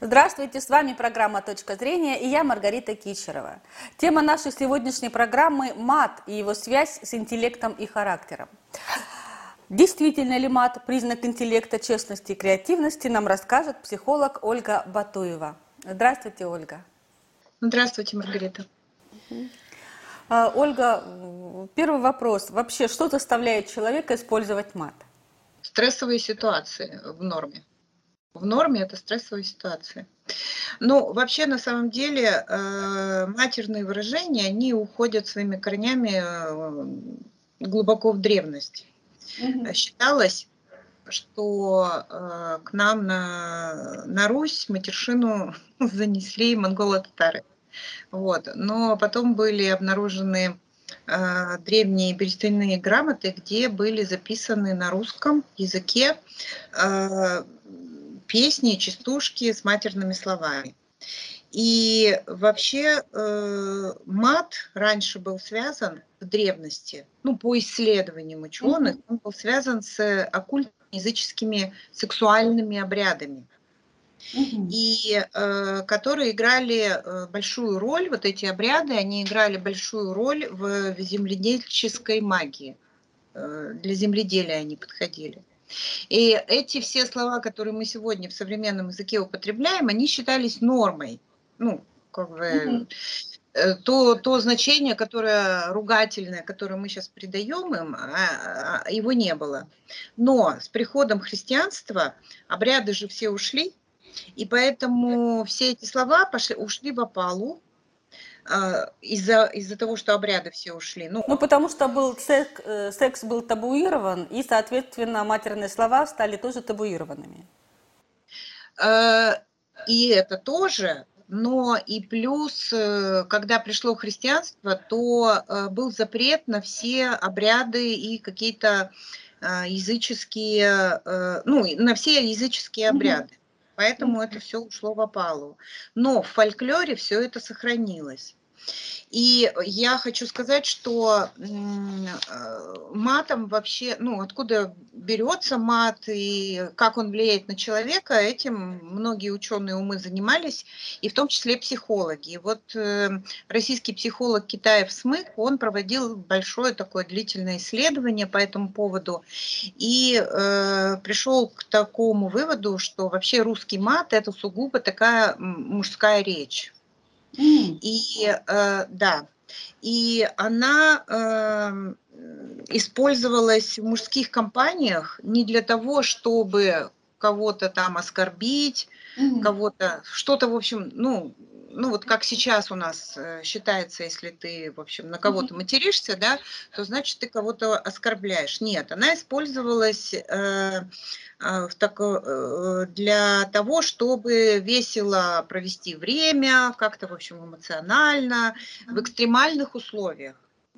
Здравствуйте, с вами программа «Точка зрения» и я Маргарита Кичерова. Тема нашей сегодняшней программы – мат и его связь с интеллектом и характером. Действительно ли мат – признак интеллекта, честности и креативности, нам расскажет психолог Ольга Батуева. Здравствуйте, Ольга. Здравствуйте, Маргарита. А, Ольга, первый вопрос. Вообще, что заставляет человека использовать мат? Стрессовые ситуации в норме в норме это стрессовая ситуация. Ну, вообще, на самом деле, э, матерные выражения, они уходят своими корнями э, глубоко в древность. Угу. Считалось, что э, к нам на, на Русь матершину занесли монголо-татары. Вот. Но потом были обнаружены э, древние перестальные грамоты, где были записаны на русском языке э, песни, частушки с матерными словами. И вообще э, мат раньше был связан в древности, ну, по исследованиям ученых, mm-hmm. он был связан с оккультно-языческими сексуальными обрядами. Mm-hmm. И э, которые играли э, большую роль, вот эти обряды, они играли большую роль в, в земледельческой магии. Э, для земледелия они подходили. И эти все слова, которые мы сегодня в современном языке употребляем, они считались нормой. Ну, как бы, mm-hmm. то, то значение, которое ругательное, которое мы сейчас придаем им, а, а, его не было. Но с приходом христианства обряды же все ушли, и поэтому все эти слова пошли, ушли в опалу, а, из-за из того, что обряды все ушли. Ну, ну потому что был секс, э, секс был табуирован, и, соответственно, матерные слова стали тоже табуированными. А, и это тоже, но и плюс, э, когда пришло христианство, то э, был запрет на все обряды и какие-то языческие, ну, на все языческие обряды. Поэтому это все ушло в опалу. Но в фольклоре все это сохранилось. И я хочу сказать, что э, матом вообще, ну, откуда берется мат и как он влияет на человека, этим многие ученые умы занимались, и в том числе психологи. Вот э, российский психолог Китаев Смык, он проводил большое такое длительное исследование по этому поводу и э, пришел к такому выводу, что вообще русский мат это сугубо такая мужская речь. И э, да, и она э, использовалась в мужских компаниях не для того, чтобы кого-то там оскорбить, mm-hmm. кого-то, что-то, в общем, ну, ну вот как сейчас у нас э, считается, если ты, в общем, на кого-то материшься, да, то значит ты кого-то оскорбляешь. Нет, она использовалась э, а, в так, э, для того, чтобы весело провести время, как-то, в общем, эмоционально, в экстремальных условиях.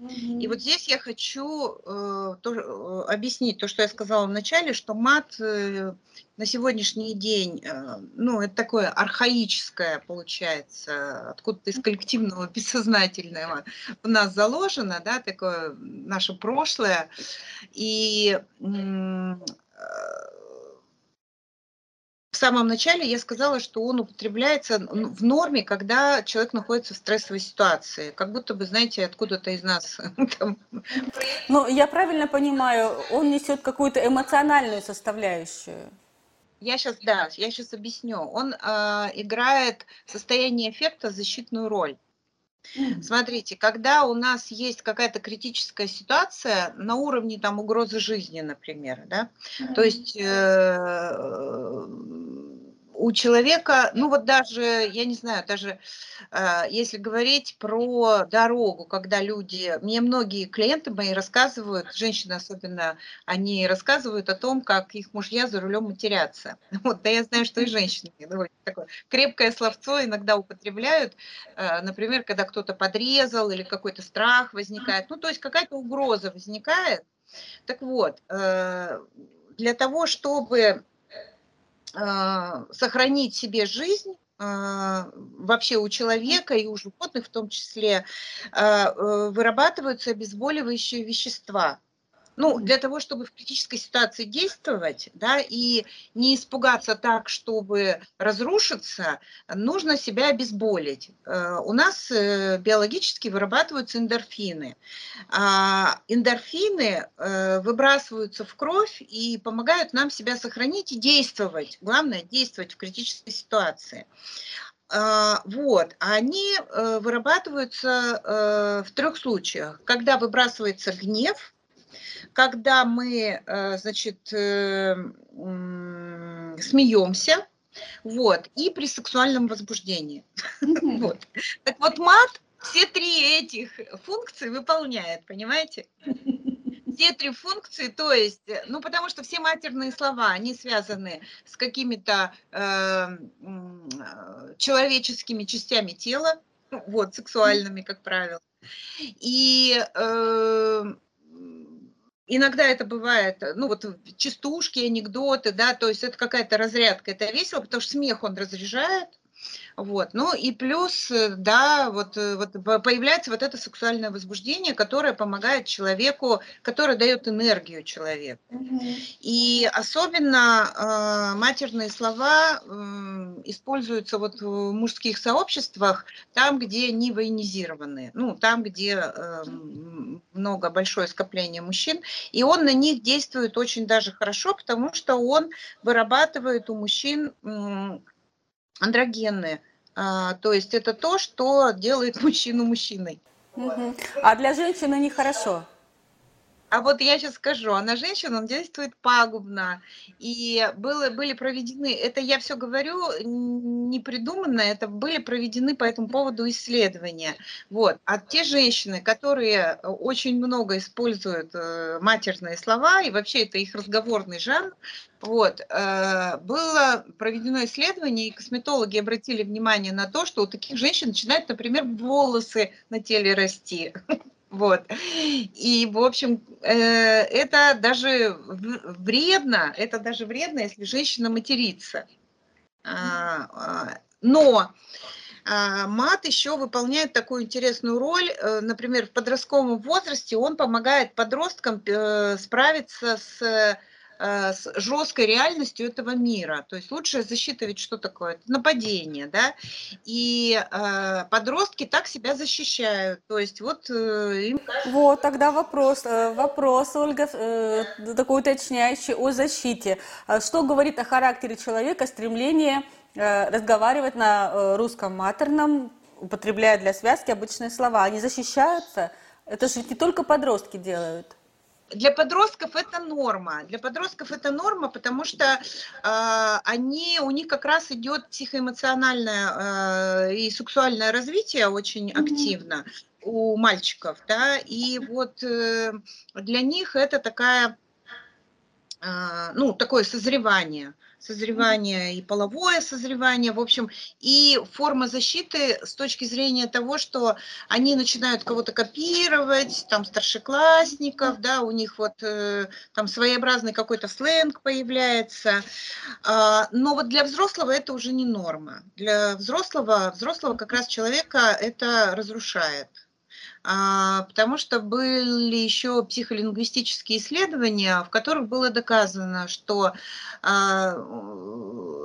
И вот здесь я хочу э, то, э, объяснить то, что я сказала в начале, что мат э, на сегодняшний день, э, ну, это такое архаическое, получается, откуда-то из коллективного бессознательного в нас заложено, да, такое наше прошлое. И э, самом начале я сказала, что он употребляется в норме, когда человек находится в стрессовой ситуации. Как будто бы, знаете, откуда-то из нас. Ну, я правильно понимаю, он несет какую-то эмоциональную составляющую. Я сейчас, да, я сейчас объясню. Он э, играет состояние эффекта защитную роль. Смотрите, когда у нас есть какая-то критическая ситуация на уровне там угрозы жизни, например, да, то есть э, у человека, ну вот даже, я не знаю, даже э, если говорить про дорогу, когда люди, мне многие клиенты мои рассказывают, женщины особенно, они рассказывают о том, как их мужья за рулем матерятся. Вот, да я знаю, что и женщины довольно такое крепкое словцо иногда употребляют, э, например, когда кто-то подрезал или какой-то страх возникает, ну то есть какая-то угроза возникает. Так вот, э, для того, чтобы сохранить себе жизнь а, вообще у человека и у животных в том числе а, э, вырабатываются обезболивающие вещества. Ну, для того, чтобы в критической ситуации действовать, да, и не испугаться так, чтобы разрушиться, нужно себя обезболить. Э, у нас э, биологически вырабатываются эндорфины. А эндорфины э, выбрасываются в кровь и помогают нам себя сохранить и действовать. Главное, действовать в критической ситуации. А, вот, они вырабатываются в трех случаях. Когда выбрасывается гнев, когда мы, э, значит, э, смеемся, вот, и при сексуальном возбуждении. Вот. Так вот, мат все три этих функции выполняет, понимаете? Все три функции, то есть, ну, потому что все матерные слова, они связаны с какими-то э, человеческими частями тела, вот, сексуальными, как правило. И э, Иногда это бывает, ну вот частушки, анекдоты, да, то есть это какая-то разрядка, это весело, потому что смех он разряжает, вот. Ну и плюс, э, да, вот, э, вот появляется вот это сексуальное возбуждение, которое помогает человеку, которое дает энергию человеку. Угу. И особенно э, матерные слова э, используются вот в мужских сообществах, там, где они военизированы, ну, там, где э, много, большое скопление мужчин, и он на них действует очень даже хорошо, потому что он вырабатывает у мужчин андрогенные. А, то есть это то, что делает мужчину мужчиной. Угу. А для женщины нехорошо? А вот я сейчас скажу, а на женщин он действует пагубно. И было, были проведены, это я все говорю не придуманно, это были проведены по этому поводу исследования. Вот. А те женщины, которые очень много используют э, матерные слова, и вообще это их разговорный жанр, вот, э, было проведено исследование, и косметологи обратили внимание на то, что у таких женщин начинают, например, волосы на теле расти. Вот. И, в общем, э, это даже вредно, это даже вредно, если женщина матерится. А, а, но а, мат еще выполняет такую интересную роль. Э, например, в подростковом возрасте он помогает подросткам э, справиться с с жесткой реальностью этого мира. То есть лучшая защита ведь что такое? Это нападение, да? И э, подростки так себя защищают. То есть вот э, им... Вот, тогда вопрос, э, вопрос, Ольга, э, такой уточняющий о защите. А что говорит о характере человека стремление э, разговаривать на э, русском матерном, употребляя для связки обычные слова? Они защищаются? Это же не только подростки делают. Для подростков это норма. Для подростков это норма, потому что э, они, у них как раз идет психоэмоциональное э, и сексуальное развитие очень mm-hmm. активно у мальчиков, да, и вот э, для них это такая, э, ну, такое созревание созревание и половое созревание, в общем, и форма защиты с точки зрения того, что они начинают кого-то копировать, там старшеклассников, да, у них вот э, там своеобразный какой-то сленг появляется, а, но вот для взрослого это уже не норма. Для взрослого, взрослого как раз человека это разрушает. А, потому что были еще психолингвистические исследования, в которых было доказано, что а,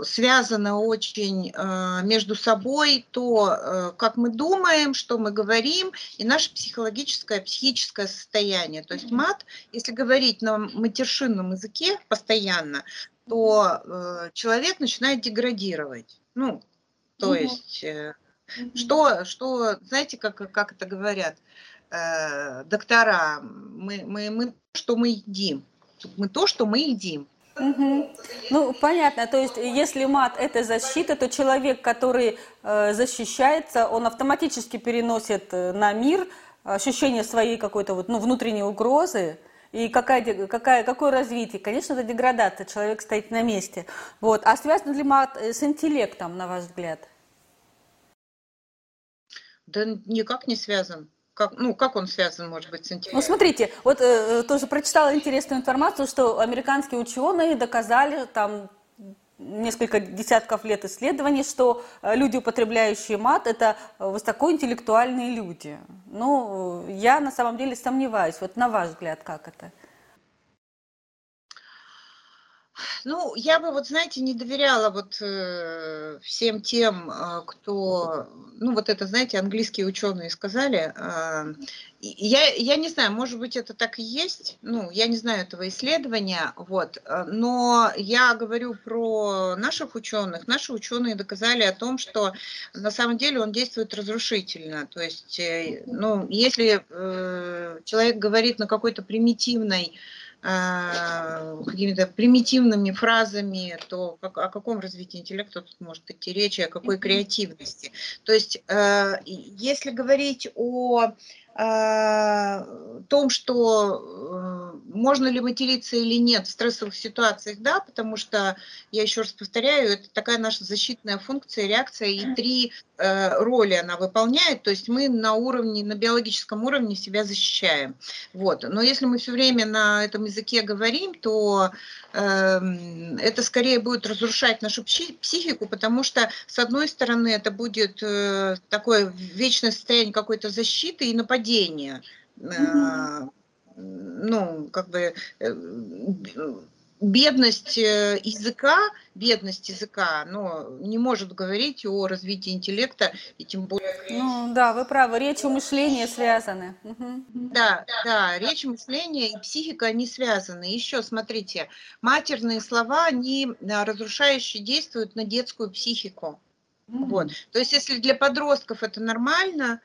связано очень а, между собой то, как мы думаем, что мы говорим, и наше психологическое, психическое состояние. То есть мат, если говорить на матершинном языке постоянно, то человек начинает деградировать. Ну, то есть э, что, что, знаете, как, как это говорят э, доктора, мы, мы, мы, что мы едим, мы то, что мы едим. Угу. Ну, понятно. То есть, если мат – это защита, то человек, который э, защищается, он автоматически переносит э, на мир ощущение своей какой-то вот, ну, внутренней угрозы. И какая, какая, какое развитие? Конечно, это деградация, человек стоит на месте. Вот. А связано ли мат э, с интеллектом, на ваш взгляд? Да никак не связан. Как, ну, как он связан, может быть, с интеллектом? Ну, смотрите, вот э, тоже прочитала интересную информацию, что американские ученые доказали там несколько десятков лет исследований, что э, люди, употребляющие мат, это высокоинтеллектуальные люди. Ну, я на самом деле сомневаюсь. Вот на ваш взгляд, как это? Ну, я бы, вот знаете, не доверяла вот э, всем тем, э, кто, ну, вот это, знаете, английские ученые сказали. Э, я, я не знаю, может быть, это так и есть, ну, я не знаю этого исследования, вот, э, но я говорю про наших ученых. Наши ученые доказали о том, что на самом деле он действует разрушительно. То есть, э, ну, если э, человек говорит на какой-то примитивной а, какими-то примитивными фразами, то как, о каком развитии интеллекта тут может идти речь, о какой креативности. То есть, э, если говорить о том, что э, можно ли материться или нет в стрессовых ситуациях, да, потому что, я еще раз повторяю, это такая наша защитная функция, реакция, и три э, роли она выполняет, то есть мы на уровне, на биологическом уровне себя защищаем. Вот. Но если мы все время на этом языке говорим, то Эм, это скорее будет разрушать нашу психику, потому что, с одной стороны, это будет э, такое вечное состояние какой-то защиты и нападения. Mm-hmm. Ну, как бы э, бедность э, языка, бедность языка, но не может говорить о развитии интеллекта и тем более. Ну да, вы правы, речь и мышление связаны. Да, да, речь мышление и психика они связаны. Еще смотрите, матерные слова они а, разрушающе действуют на детскую психику. Mm-hmm. Вот, то есть если для подростков это нормально,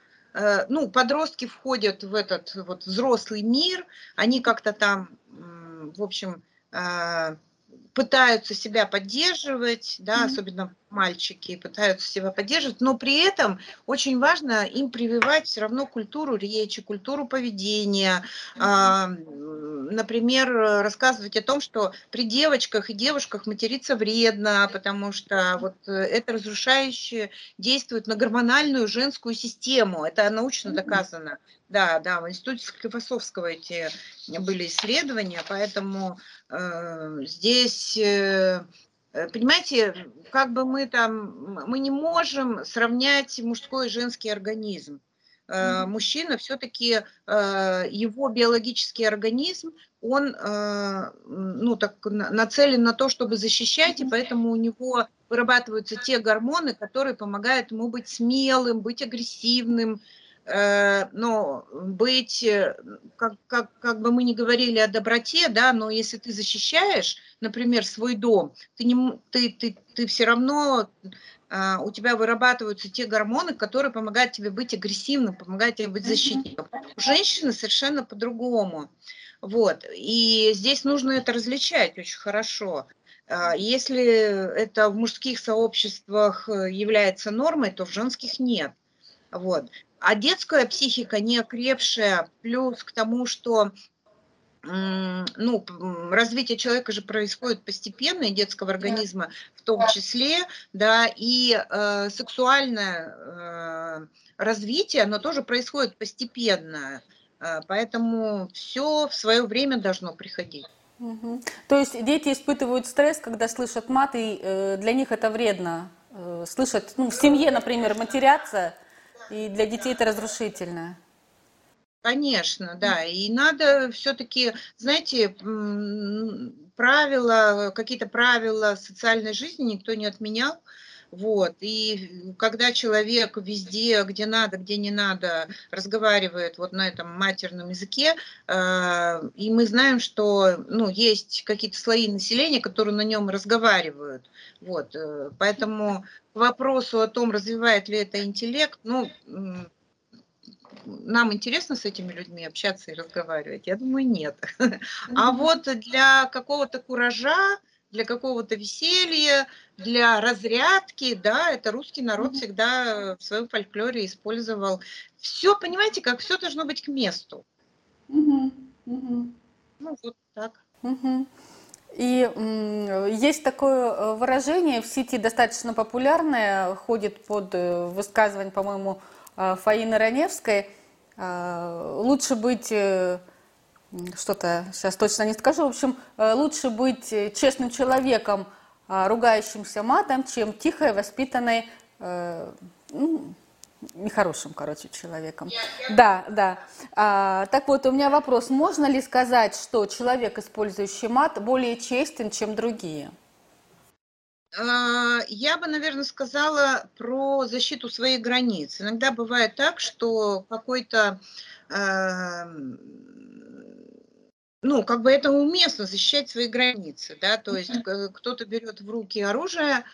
ну подростки входят в этот вот взрослый мир, они как-то там, в общем а, пытаются себя поддерживать, да, mm-hmm. особенно мальчики пытаются себя поддерживать, но при этом очень важно им прививать все равно культуру речи, культуру поведения. Mm-hmm. Например, рассказывать о том, что при девочках и девушках материться вредно, потому что вот это разрушающе действует на гормональную женскую систему. Это научно доказано. Да, да, в институте Склифосовского эти были исследования, поэтому э, здесь, э, понимаете, как бы мы там, мы не можем сравнять мужской и женский организм. Э, мужчина все-таки, э, его биологический организм, он э, ну, так, нацелен на то, чтобы защищать, и поэтому у него вырабатываются те гормоны, которые помогают ему быть смелым, быть агрессивным, Э, но быть, э, как, как, как бы мы ни говорили о доброте, да, но если ты защищаешь, например, свой дом, ты, не, ты, ты, ты все равно, а, у тебя вырабатываются те гормоны, которые помогают тебе быть агрессивным, помогают тебе быть защитником. У женщины совершенно по-другому. Вот. И здесь нужно это различать очень хорошо. А, если это в мужских сообществах э, является нормой, то в женских нет. Вот. А детская психика не окрепшая, плюс к тому, что ну, развитие человека же происходит постепенно, и детского организма в том числе, да, и э, сексуальное э, развитие, оно тоже происходит постепенно, э, поэтому все в свое время должно приходить. Угу. То есть дети испытывают стресс, когда слышат мат, и э, для них это вредно. Э, слышать, ну, в семье, например, матерятся – и для детей это разрушительно. Конечно, да. И надо все-таки, знаете, правила, какие-то правила социальной жизни никто не отменял. Вот. И когда человек везде, где надо, где не надо, разговаривает вот на этом матерном языке, э, и мы знаем, что ну, есть какие-то слои населения, которые на нем разговаривают. Вот. Э, поэтому к вопросу о том, развивает ли это интеллект, ну, нам интересно с этими людьми общаться и разговаривать? Я думаю, нет. А вот для какого-то куража, для какого-то веселья, для разрядки, да, это русский народ всегда в своем фольклоре использовал. Все, понимаете, как все должно быть к месту. Ну, вот так. И есть такое э, выражение в сети достаточно популярное, ходит под э, высказывание, по-моему, э, Фаины Раневской. Лучше быть что-то сейчас точно не скажу. В общем, э, лучше быть э, честным человеком, а, ругающимся матом, чем тихой, воспитанной, э, ну, Нехорошим, короче, человеком. Я, я... Да, да. А, так вот, у меня вопрос. Можно ли сказать, что человек, использующий мат, более честен, чем другие? А, я бы, наверное, сказала про защиту своих границ. Иногда бывает так, что какой-то эм, ну, как бы это уместно защищать свои границы, да, то есть кто-то берет в руки оружие,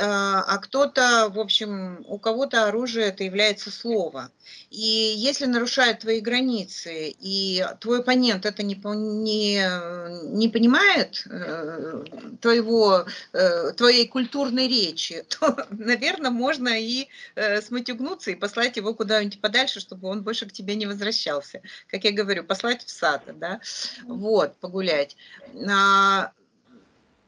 а, а кто-то, в общем, у кого-то оружие это является слово. И если нарушают твои границы, и твой оппонент это не, не, не понимает э, твоего, э, твоей культурной речи, то, наверное, можно и э, сматюгнуться и послать его куда-нибудь подальше, чтобы он больше к тебе не возвращался. Как я говорю, послать в сад, да вот, погулять. А,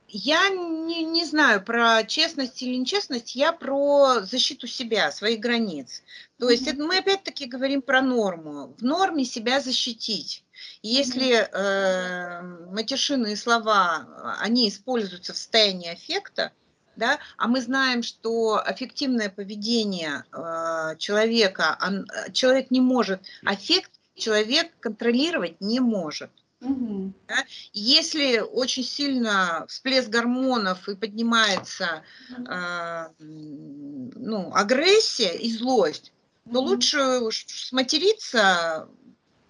я не, не знаю про честность или нечестность, я про защиту себя, своих границ. То есть это мы опять-таки говорим про норму. В норме себя защитить. Если э, матершинные слова, они используются в состоянии аффекта, да, а мы знаем, что аффективное поведение э, человека, он, человек не может, аффект человек контролировать не может. Угу. Да? Если очень сильно всплеск гормонов и поднимается э, ну, агрессия и злость, то угу. лучше сматериться,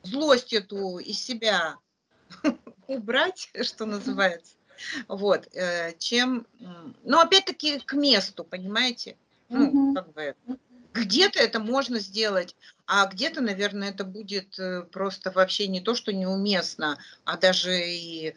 злость эту из себя убрать, что называется, вот, э, чем, ну, опять-таки к месту, понимаете, ну, как бы, где-то это можно сделать, а где-то, наверное, это будет э, просто вообще не то, что неуместно, а даже и...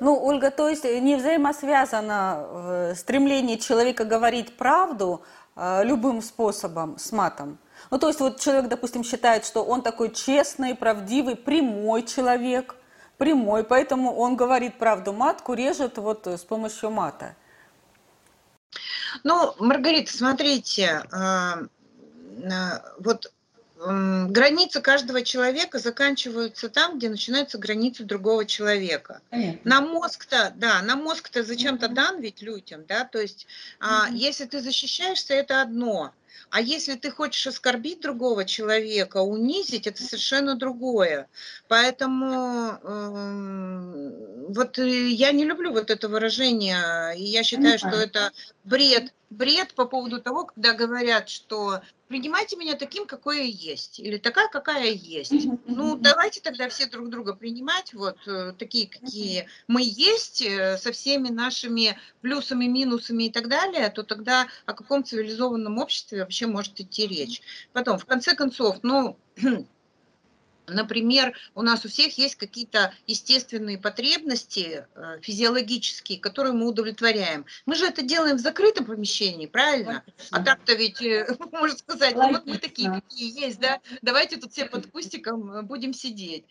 Ну, Ольга, то есть не взаимосвязано э, стремление человека говорить правду э, любым способом с матом? Ну, то есть вот человек, допустим, считает, что он такой честный, правдивый, прямой человек, прямой, поэтому он говорит правду матку, режет вот с помощью мата. Ну, Маргарита, смотрите, а, вот границы каждого человека заканчиваются там, где начинаются границы другого человека. Понятно. На мозг-то, да, на мозг-то зачем-то дан ведь людям, да, то есть а, если ты защищаешься, это одно, а если ты хочешь оскорбить другого человека, унизить, это совершенно другое. Поэтому э, вот я не люблю вот это выражение, и я считаю, что это бред, бред по поводу того, когда говорят, что принимайте меня таким, какой я есть, или такая, какая я есть. Ну, давайте тогда все друг друга принимать, вот э, такие, какие мы есть, э, со всеми нашими плюсами, минусами и так далее, то тогда о каком цивилизованном обществе вообще может идти речь. Потом, в конце концов, ну, Например, у нас у всех есть какие-то естественные потребности э, физиологические, которые мы удовлетворяем. Мы же это делаем в закрытом помещении, правильно? Логично. А так-то ведь, э, можно сказать, ну, вот мы такие, какие есть, да, давайте тут все под кустиком э, будем сидеть.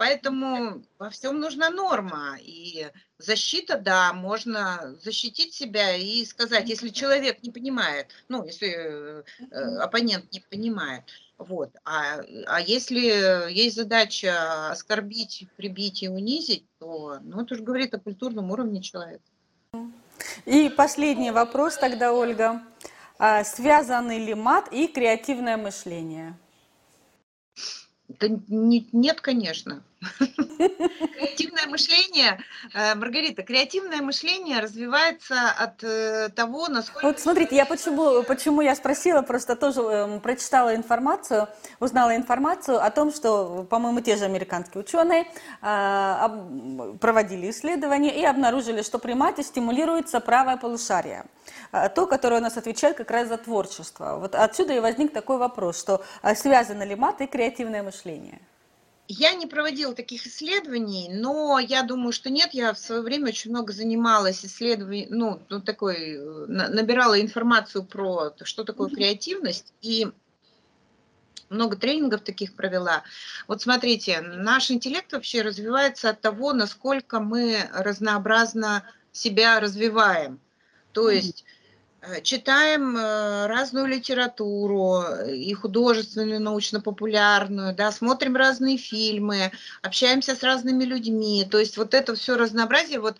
Поэтому во всем нужна норма. И защита, да, можно защитить себя и сказать, если человек не понимает, ну, если оппонент не понимает, вот. А, а если есть задача оскорбить, прибить и унизить, то ну, это же говорит о культурном уровне человека. И последний вопрос тогда, Ольга. А связаны ли мат и креативное мышление? Да не, нет, конечно. Креативное мышление, э, Маргарита, креативное мышление развивается от э, того, насколько... Вот смотрите, я почему, почему я спросила, просто тоже эм, прочитала информацию, узнала информацию о том, что, по-моему, те же американские ученые э, проводили исследования и обнаружили, что при мате стимулируется правое полушарие, то, которое у нас отвечает как раз за творчество. Вот отсюда и возник такой вопрос, что связано ли мат и креативное мышление? Я не проводила таких исследований, но я думаю, что нет. Я в свое время очень много занималась исследованием, ну, ну такой, э, набирала информацию про что такое креативность и много тренингов таких провела. Вот смотрите, наш интеллект вообще развивается от того, насколько мы разнообразно себя развиваем. То есть читаем э, разную литературу, э, и художественную, научно-популярную, да, смотрим разные фильмы, общаемся с разными людьми. То есть вот это все разнообразие, вот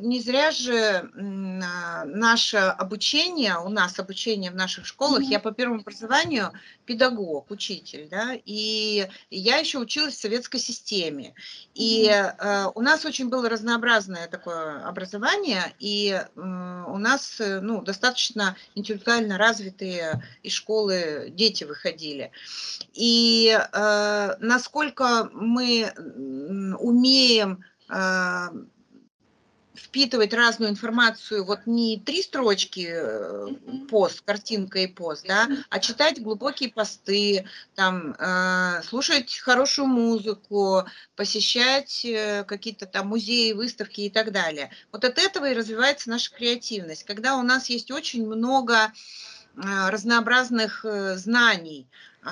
не зря же а, наше обучение, у нас обучение в наших школах, mm-hmm. я по первому образованию педагог, учитель, да, и я еще училась в советской системе. И mm-hmm. у нас очень было разнообразное такое образование, и у нас, ну, достаточно интеллектуально развитые из школы дети выходили. И э, насколько мы умеем э, впитывать разную информацию, вот не три строчки э, пост, картинка и пост, да, а читать глубокие посты, там, э, слушать хорошую музыку, посещать э, какие-то там музеи, выставки и так далее. Вот от этого и развивается наша креативность, когда у нас есть очень много э, разнообразных э, знаний, э,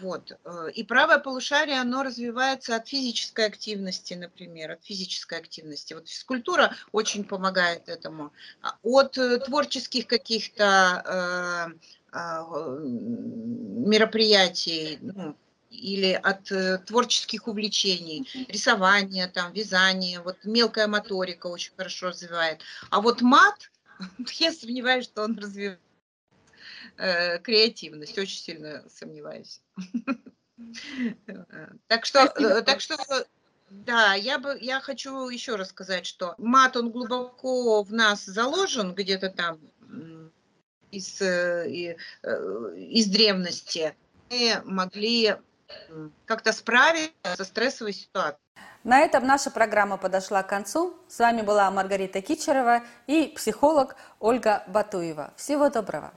вот. Э, и правое полушарие, оно развивается от физической активности, например, от физической активности. Вот физкультура очень помогает этому. А от э, творческих каких-то э, э, мероприятий, ну, или от э, творческих увлечений, рисование, там, вязание, вот мелкая моторика очень хорошо развивает. А вот мат, я сомневаюсь, что он развивает э, креативность, очень сильно сомневаюсь. Так что, э, так что, да, я бы, я хочу еще раз сказать, что мат он глубоко в нас заложен где-то там из э, э, из древности. Мы могли как-то справиться со стрессовой ситуацией. На этом наша программа подошла к концу. С вами была Маргарита Кичерова и психолог Ольга Батуева. Всего доброго.